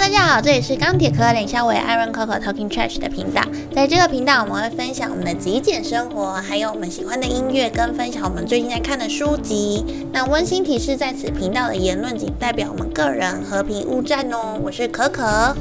大家好，这里是钢铁可脸小伟 Iron Coco Talking Trash 的频道。在这个频道，我们会分享我们的极简生活，还有我们喜欢的音乐，跟分享我们最近在看的书籍。那温馨提示，在此频道的言论仅代表我们个人，和平勿战哦。我是可可，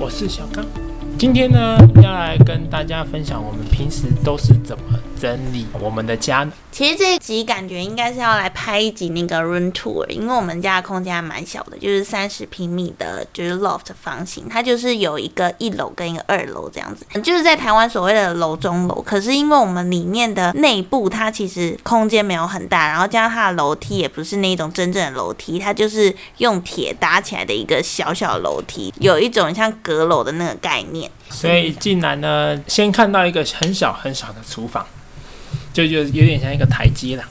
我是小刚。今天呢，要来跟大家分享我们平时都是怎么整理我们的家。其实这一集感觉应该是要来拍一集那个 room tour，因为我们家的空间还蛮小的，就是三十平米的，就是 loft 房型，它就是有一个一楼跟一个二楼这样子，就是在台湾所谓的楼中楼。可是因为我们里面的内部它其实空间没有很大，然后加上它的楼梯也不是那种真正的楼梯，它就是用铁搭起来的一个小小楼梯，有一种像阁楼的那个概念。所以进来呢，先看到一个很小很小的厨房。就就有点像一个台阶了，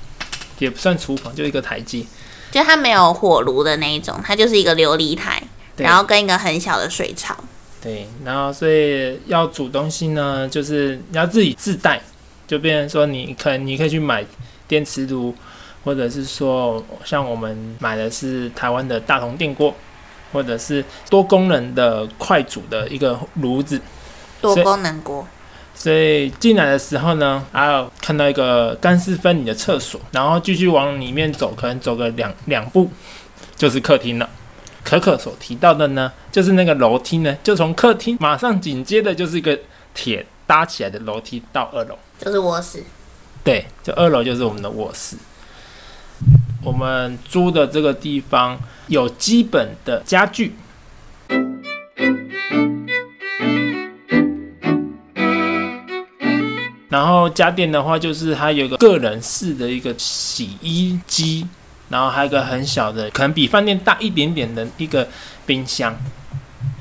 也不算厨房，就一个台阶。就它没有火炉的那一种，它就是一个琉璃台，然后跟一个很小的水槽。对，然后所以要煮东西呢，就是你要自己自带，就变成说你可你可以去买电磁炉，或者是说像我们买的是台湾的大同电锅，或者是多功能的快煮的一个炉子。多功能锅。所以进来的时候呢，还有看到一个干湿分离的厕所，然后继续往里面走，可能走个两两步就是客厅了。可可所提到的呢，就是那个楼梯呢，就从客厅马上紧接着就是一个铁搭起来的楼梯到二楼，就是卧室。对，就二楼就是我们的卧室。我们租的这个地方有基本的家具。然后家电的话，就是它有个个人式的一个洗衣机，然后还有一个很小的，可能比饭店大一点点的一个冰箱，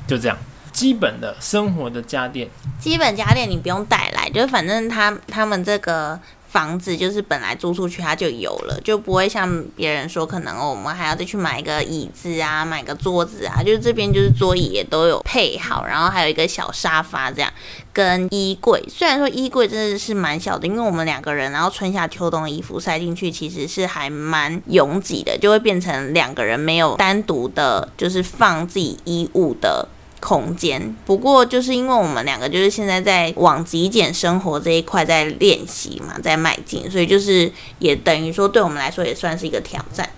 就这样，基本的生活的家电。基本家电你不用带来，就反正他他们这个。房子就是本来租出去它就有了，就不会像别人说可能我们还要再去买一个椅子啊，买个桌子啊，就是这边就是桌椅也都有配好，然后还有一个小沙发这样，跟衣柜。虽然说衣柜真的是蛮小的，因为我们两个人，然后春夏秋冬的衣服塞进去其实是还蛮拥挤的，就会变成两个人没有单独的，就是放自己衣物的。空间，不过就是因为我们两个就是现在在往极简生活这一块在练习嘛，在迈进，所以就是也等于说对我们来说也算是一个挑战。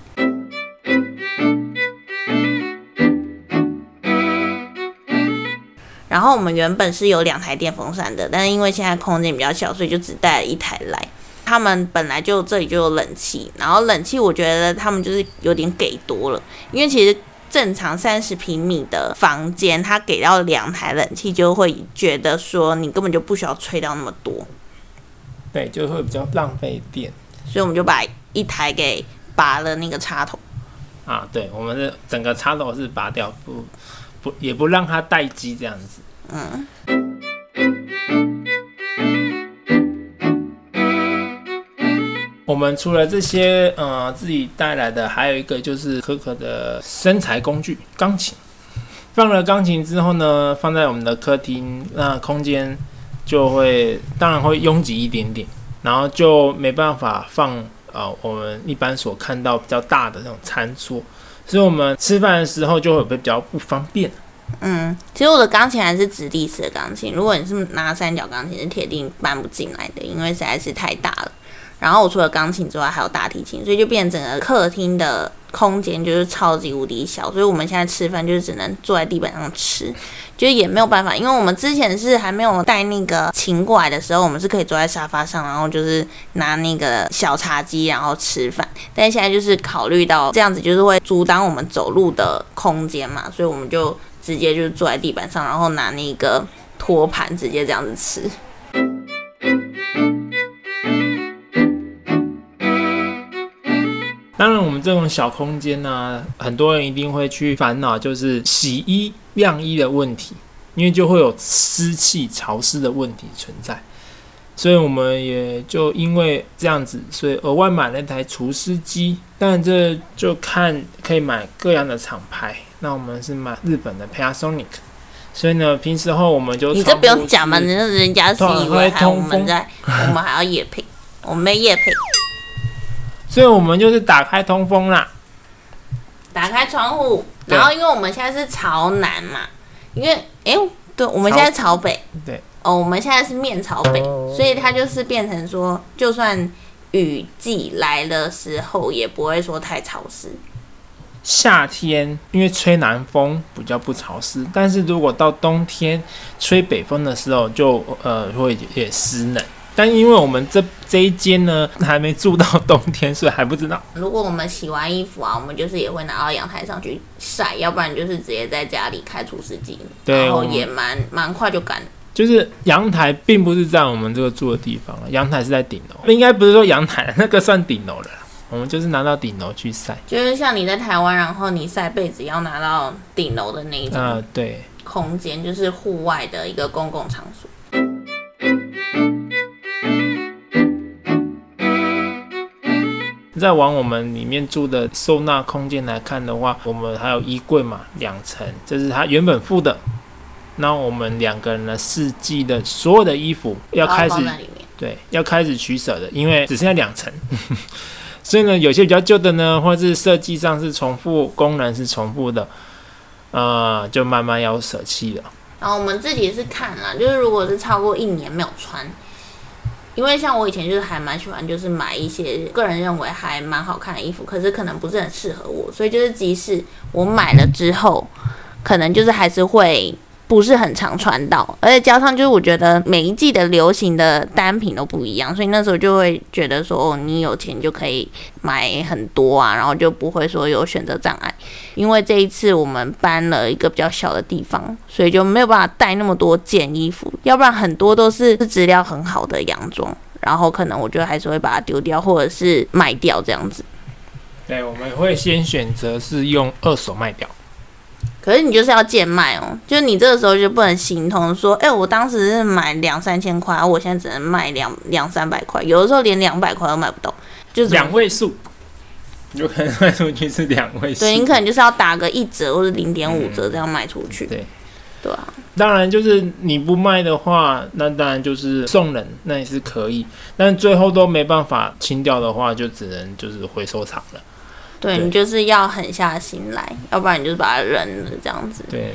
然后我们原本是有两台电风扇的，但是因为现在空间比较小，所以就只带了一台来。他们本来就这里就有冷气，然后冷气我觉得他们就是有点给多了，因为其实。正常三十平米的房间，他给到两台冷气，就会觉得说你根本就不需要吹到那么多，对，就会比较浪费电，所以我们就把一台给拔了那个插头。啊，对，我们的整个插头是拔掉，不不也不让它待机这样子。嗯。我们除了这些，呃，自己带来的，还有一个就是可可的身材工具——钢琴。放了钢琴之后呢，放在我们的客厅，那空间就会当然会拥挤一点点，然后就没办法放呃我们一般所看到比较大的那种餐桌，所以我们吃饭的时候就会比较不方便。嗯，其实我的钢琴还是直立式的钢琴，如果你是拿三角钢琴，是铁定搬不进来的，因为实在是太大了。然后我除了钢琴之外，还有大提琴，所以就变成整个客厅的空间就是超级无敌小，所以我们现在吃饭就是只能坐在地板上吃，就也没有办法，因为我们之前是还没有带那个琴过来的时候，我们是可以坐在沙发上，然后就是拿那个小茶几然后吃饭，但现在就是考虑到这样子就是会阻挡我们走路的空间嘛，所以我们就直接就是坐在地板上，然后拿那个托盘直接这样子吃。当然，我们这种小空间呢，很多人一定会去烦恼，就是洗衣晾衣的问题，因为就会有湿气、潮湿的问题存在。所以我们也就因为这样子，所以额外买了一台除湿机。但这就看可以买各样的厂牌。那我们是买日本的 Panasonic。所以呢，平时候我们就你这不用讲嘛，人人家是以为还我们在，我们还要夜配，我们没夜配。所以我们就是打开通风啦，打开窗户，然后因为我们现在是朝南嘛，因为哎、对，我们现在朝北，对，哦，我们现在是面朝北，所以它就是变成说，就算雨季来的时候，也不会说太潮湿。夏天因为吹南风比较不潮湿，但是如果到冬天吹北风的时候就，呃会有点湿冷。但因为我们这这一间呢还没住到冬天，所以还不知道。如果我们洗完衣服啊，我们就是也会拿到阳台上去晒，要不然就是直接在家里开除湿机，然后对我们也蛮蛮快就干。就是阳台并不是在我们这个住的地方，阳台是在顶楼，应该不是说阳台，那个算顶楼了。我们就是拿到顶楼去晒。就是像你在台湾，然后你晒被子要拿到顶楼的那一种呃，对，空间，就是户外的一个公共场所。再往我们里面住的收纳空间来看的话，我们还有衣柜嘛，两层，这是他原本付的。那我们两个人呢四季的所有的衣服要开始。对，要开始取舍的，因为只剩下两层，所以呢，有些比较旧的呢，或是设计上是重复，功能是重复的，呃，就慢慢要舍弃了。然后我们自己是看啦，就是如果是超过一年没有穿，因为像我以前就是还蛮喜欢，就是买一些个人认为还蛮好看的衣服，可是可能不是很适合我，所以就是即使我买了之后，可能就是还是会不是很常穿到，而且加上就是我觉得每一季的流行的单品都不一样，所以那时候就会觉得说，哦，你有钱就可以买很多啊，然后就不会说有选择障碍。因为这一次我们搬了一个比较小的地方，所以就没有办法带那么多件衣服，要不然很多都是质量很好的洋装，然后可能我觉得还是会把它丢掉或者是卖掉这样子。对，我们会先选择是用二手卖掉。可是你就是要贱卖哦，就是你这个时候就不能心痛说，哎、我当时是买两三千块，我现在只能卖两两三百块，有的时候连两百块都买不到，就是两位数，有可能卖出去是两位数。对你可能就是要打个一折或者零点五折这样卖出去，对，对啊，当然就是你不卖的话，那当然就是送人，那也是可以。但最后都没办法清掉的话，就只能就是回收厂了。对对你就是要狠下心来，要不然你就是把它扔了这样子。对，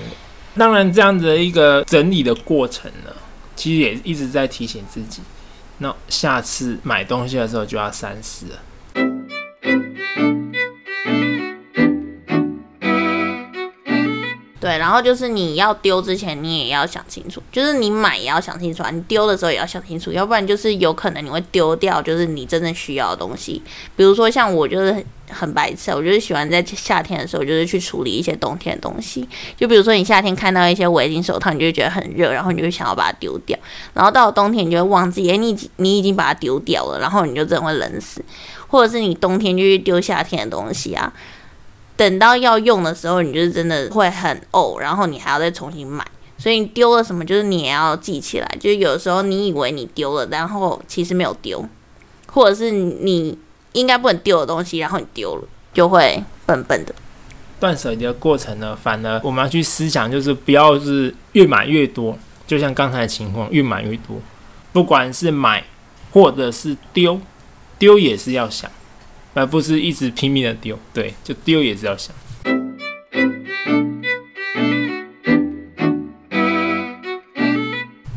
当然这样子的一个整理的过程呢，其实也一直在提醒自己，那下次买东西的时候就要三思了。对，然后就是你要丢之前，你也要想清楚，就是你买也要想清楚啊，你丢的时候也要想清楚，要不然就是有可能你会丢掉，就是你真正需要的东西。比如说像我就是很很白痴，我就是喜欢在夏天的时候，就是去处理一些冬天的东西。就比如说你夏天看到一些围巾、手套，你就觉得很热，然后你就想要把它丢掉，然后到了冬天你就会忘记，诶，你你已经把它丢掉了，然后你就真的会冷死，或者是你冬天就去丢夏天的东西啊。等到要用的时候，你就是真的会很呕，然后你还要再重新买，所以你丢了什么，就是你也要记起来。就是有时候你以为你丢了，然后其实没有丢，或者是你应该不能丢的东西，然后你丢了，就会笨笨的。断舍离的过程呢，反而我们要去思想，就是不要是越买越多，就像刚才的情况，越买越多，不管是买或者是丢，丢也是要想，而不是一直拼命的丢。对，就丢也是要想。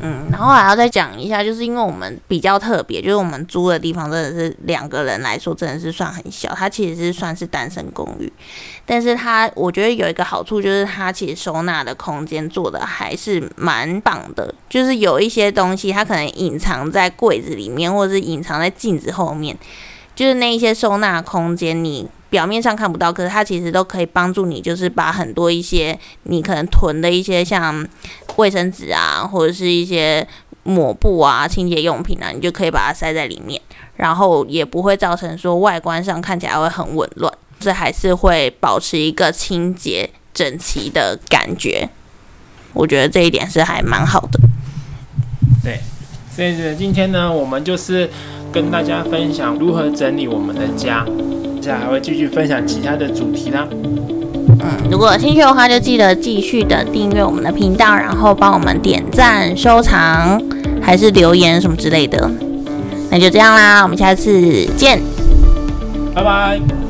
嗯，然后还要再讲一下，就是因为我们比较特别，就是我们租的地方真的是两个人来说真的是算很小，它其实是算是单身公寓，但是它我觉得有一个好处就是它其实收纳的空间做的还是蛮棒的，就是有一些东西它可能隐藏在柜子里面，或者是隐藏在镜子后面，就是那一些收纳空间你。表面上看不到，可是它其实都可以帮助你，就是把很多一些你可能囤的一些像卫生纸啊，或者是一些抹布啊、清洁用品啊，你就可以把它塞在里面，然后也不会造成说外观上看起来会很紊乱，这还是会保持一个清洁整齐的感觉。我觉得这一点是还蛮好的。对，所以，今天呢，我们就是跟大家分享如何整理我们的家，接下来还会继续分享其他的主题啦。嗯，如果有兴趣的话，就记得继续的订阅我们的频道，然后帮我们点赞、收藏，还是留言什么之类的。那就这样啦，我们下次见。拜拜。